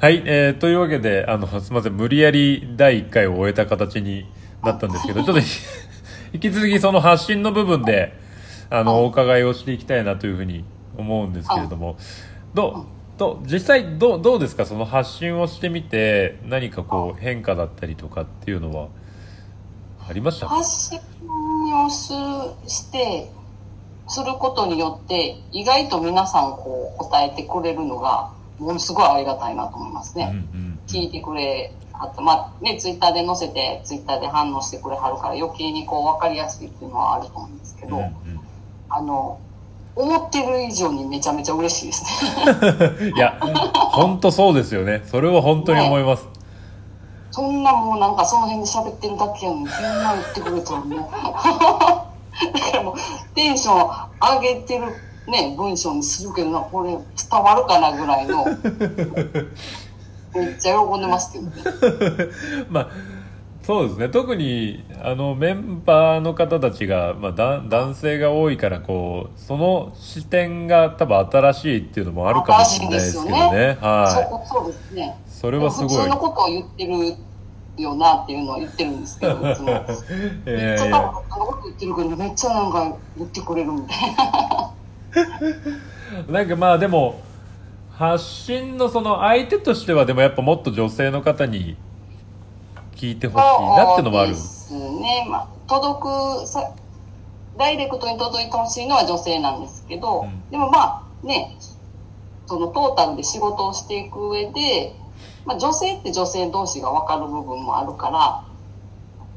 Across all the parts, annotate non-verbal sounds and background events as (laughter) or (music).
はい、えー、というわけで、あの、すみません、無理やり第1回を終えた形になったんですけど、ちょっと (laughs) 引き続きその発信の部分で、あの、お伺いをしていきたいなというふうに思うんですけれども、どう、どう実際どうどうですか？その発信をしてみて何かこう変化だったりとかっていうのはありましたか？発信をすしてすることによって意外と皆さんこう答えてくれるのがものすごいありがたいなと思いますね。うんうん聞いてくれあとまあねツイッターで載せてツイッターで反応してくれはるから余計にこう分かりやすいっていうのはあると思うんですけど、うんうん。あの思ってる以上にめちゃめちゃ嬉しいですね。(laughs) いや本当そうですよね。それは本当に思います、そんなもうなんかその辺で喋ってるだけやのにそんな言ってくれたらもう。(laughs) だからもうテンション上げてるね文章にするけどなこれ伝わるかなぐらいのめっちゃ喜んでますけどね。(laughs) まあそうですね特にあのメンバーの方たちが、まあ、だ男性が多いからこうその視点が多分新しいっていうのもあるかもしれないですけどねそはこそうですね。いそれはすごい普通のことを言ってるよなっていうのは言ってるんですけど、いつも。めっえちゃ多分普通のこと言ってるけど、めっちゃなんか言ってくれるみたいな。ー (laughs) なんかまあでも発信のその相手としてはでもやっぱもっと女性の方に聞いてほしいなっていうのもあるそうですね。まあ、届くさ、ダイレクトに届いてほしいのは女性なんですけど、うんでもまあね、そのトータルで仕事をしていく上で、まあ女性って女性同士が分かる部分もあるから、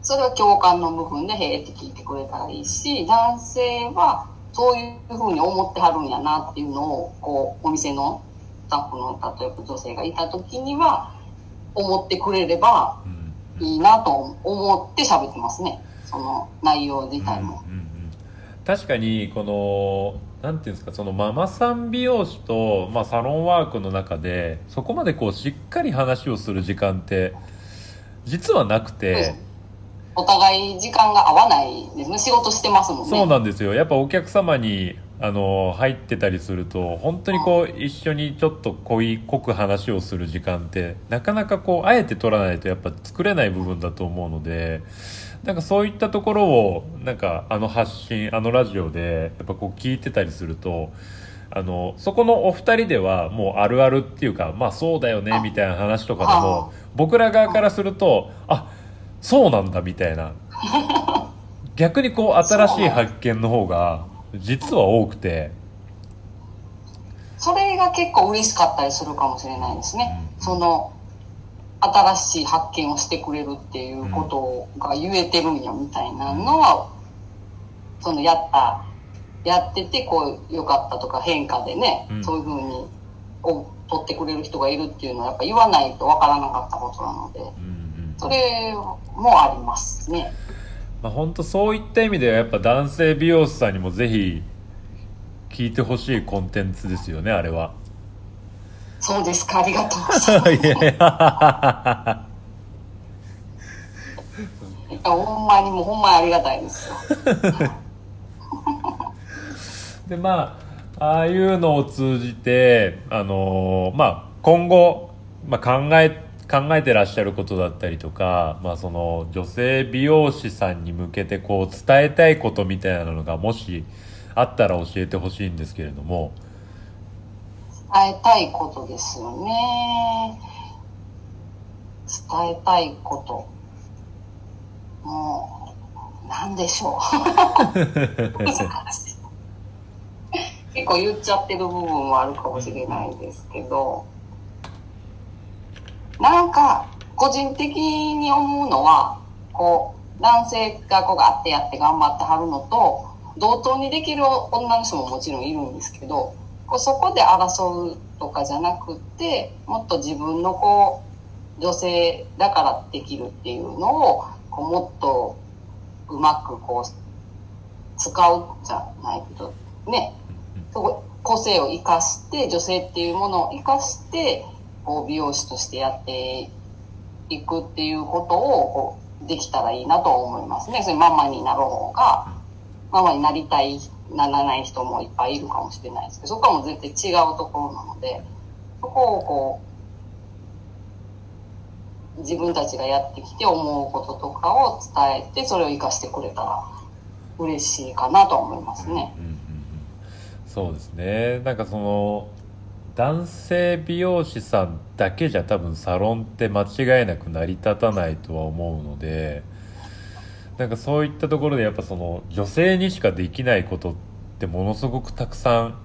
それは共感の部分でへえって聞いてくれたらいいし、男性はそういうふうに思ってはるんやなっていうのを、こう、お店のスタッフの、例えば女性がいた時には、思ってくれれば、うんいいなと思って喋ってますね。その内容自体も。うんうんうん確かにこのなんていうんですかそのママさん美容師と、まあ、サロンワークの中でそこまでこうしっかり話をする時間って実はなくて、お互い時間が合わないですね。仕事してますもんね。そうなんですよやっぱお客様にあの入ってたりすると本当にこう一緒にちょっと濃い濃く話をする時間ってなかなかこうあえて取らないとやっぱ作れない部分だと思うのでなんかそういったところをなんかあの発信あのラジオでやっぱこう聞いてたりするとあのそこのお二人ではもうあるあるっていうかまあそうだよねみたいな話とかでも僕ら側からするとあそうなんだみたいな。逆にこう新しい発見の方が実は多くて。それが結構嬉しかったりするかもしれないですね。その、新しい発見をしてくれるっていうことが言えてるんやみたいなのは、そのやった、やっててこう良かったとか変化でね、うん。そういうふうにお取ってくれる人がいるっていうのはやっぱ言わないとわからなかったことなので、うんうんそれもありますね。まあ本当そういった意味ではやっぱ男性美容師さんにもぜひ聞いてほしいコンテンツですよねあれは。そうですか、ありがとうございます。(laughs) いやいやほんまにもうほんまにありがたいですよ。(laughs) でまあああいうのを通じてあのーまあ今後、まあ、考え考えてらっしゃることだったりとか、まあ、その女性美容師さんに向けてこう伝えたいことみたいなのがもしあったら教えてほしいんですけれども伝えたいことですよね。伝えたいこと。もう、なんでしょう。(laughs) 結構言っちゃってる部分もあるかもしれないですけど、なんか、個人的に思うのは、こう、男性がこうガッてやって頑張ってはるのと、同等にできる女の人ももちろんいるんですけど、こうそこで争うとかじゃなくて、もっと自分のこう、女性だからできるっていうのを、こうもっとうまくこう、使うじゃないけど、ね、そ個性を生かして、女性っていうものを生かして、こう美容師としてやっていくっていうことをこうできたらいいなと思いますね。それママになろうが、ママになりたい、ならない人もいっぱいいるかもしれないですけど、そこはもう絶対違うところなので、そこをこう、自分たちがやってきて思うこととかを伝えてそれを生かしてくれたら嬉しいかなと思いますね。うんうんうんそうですねなんかその男性美容師さんだけじゃ多分サロンって間違いなく成り立たないとは思うのでなんかそういったところでやっぱその女性にしかできないことってものすごくたくさん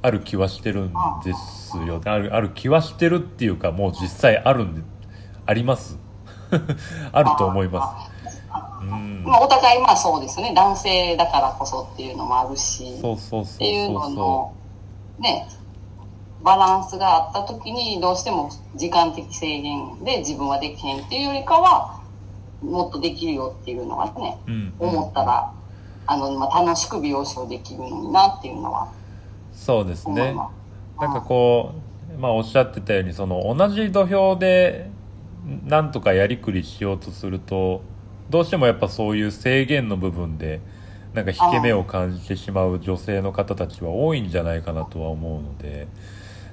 ある気はしてるんですよあるある気はしてるっていうかもう実際あるんで (laughs) あります？(laughs) あると思います。うん。まあ、お互いまあそうですね。男性だからこそっていうのもあるし。そうそうそうっていうのそうのねバランスがあった時にどうしても時間的制限で自分はできへんっていうよりかはもっとできるよっていうのはねそう、うん思ったらあの、まあ、楽しく美容師をできるのになっていうのはそうですね。なんかこう、まあ、おっしゃってたようにその同じ土俵でなんとかやりくりしようとするとどうしてもやっぱそういう制限の部分でなんか引け目を感じてしまう女性の方たちは多いんじゃないかなとは思うので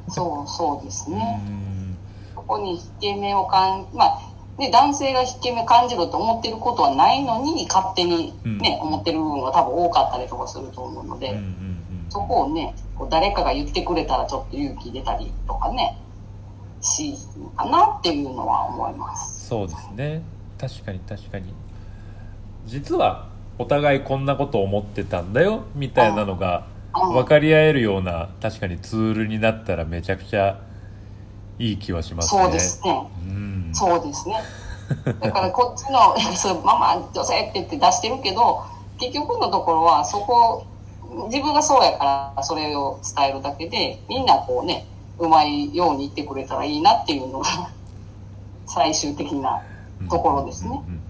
そうそうですうね。ん。そこに引け目を感まあね、男性が引け目感じろと思ってることはないのに勝手にね、思ってる部分が多分多かったりとかすると思うので、うんうんうんそこをねこう誰かが言ってくれたらちょっと勇気出たりとかねしかなっていうのは思います。そうですね。確かに確かに。実はお互いこんなこと思ってたんだよみたいなのがうん分かり合えるような確かにツールになったらめちゃくちゃいい気はしますねそうですね。うんそうですね。(laughs) だからこっちの、(laughs) そうママ女性って言って出してるけど、結局のところはそこ、自分がそうやからそれを伝えるだけで、みんなこうね、うまいように言ってくれたらいいなっていうのが最終的なところですね。うんうんうんうん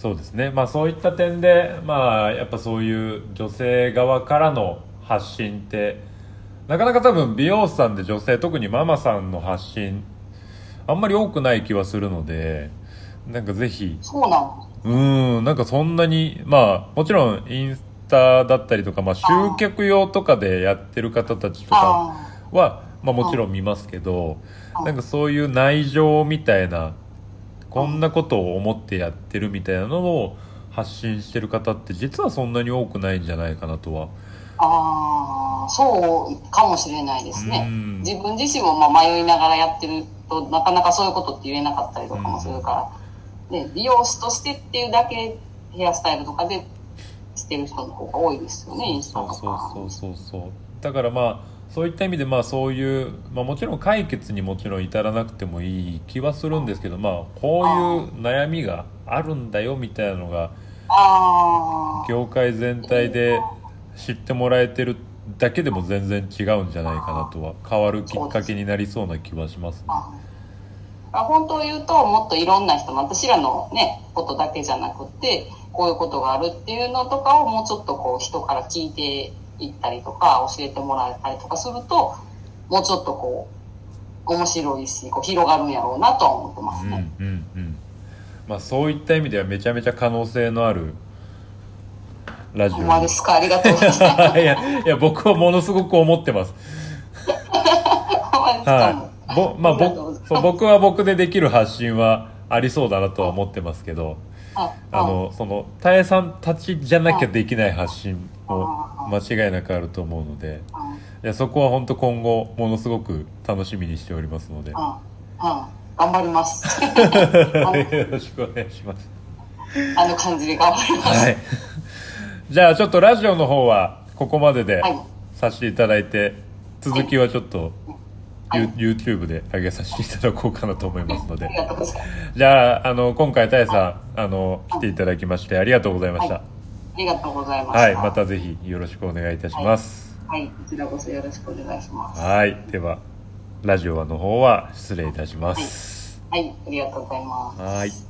そうですね。まあそういった点でまあやっぱそういう女性側からの発信ってなかなか多分美容師さんで女性特にママさんの発信あんまり多くない気はするのでなんかぜひそうなん。うんなんかそんなにまあもちろんインスタだったりとか、まあ、集客用とかでやってる方たちとかあは、まあ、もちろん見ますけどうんなんかそういう内情みたいなこんなことを思ってやってるみたいなのを発信してる方って実はそんなに多くないんじゃないかなとは。ああ、そうかもしれないですね。うん。自分自身もまあ迷いながらやってるとなかなかそういうことって言えなかったりとかもするから、ね、美容師としてっていうだけヘアスタイルとかでしてる人の方が多いですよねインスタそうとかそうそうそうそう。だからまあそういった意味でまあそういう、まあ、もちろん解決にもちろん至らなくてもいい気はするんですけどまあこういう悩みがあるんだよみたいなのが業界全体で知ってもらえてるだけでも全然違うんじゃないかなとは変わるきっかけになりそうな気はしますね。あ本当を言うともっといろんな人私らのねことだけじゃなくてこういうことがあるっていうのとかをもうちょっとこう人から聞いていったりとか教えてもらえたりとかするともうちょっとこう面白いしこう広がるんやろうなとは思ってますうんね。うんうん。まあそういった意味ではめちゃめちゃ可能性のあるラジオ。ほんまですか？ありがとうございます。(laughs) いやいや僕はものすごく思ってます。(laughs) はい。ぼまあぼそう僕は僕でできる発信はありそうだなとは思ってますけどああのその多江さんたちじゃなきゃできない発信も間違いなくあると思うので。いやそこは本当今後ものすごく楽しみにしておりますので。頑張ります。(laughs) あの。ろしくお願いします。あの感じで頑張ります。はい。じゃあちょっとラジオの方はここまでではい。させていただいて続きはちょっとはい。You- YouTube で上げさせていただこうかなと思いますので。じゃああの今回たえさんあの来ていただきましてありがとうございました。ありがとうございました。はいまたぜひよろしくお願いいたしますはい、こちらこそよろしくお願いします。はいではラジオの方は失礼いたしますはい、ありがとうございます。はい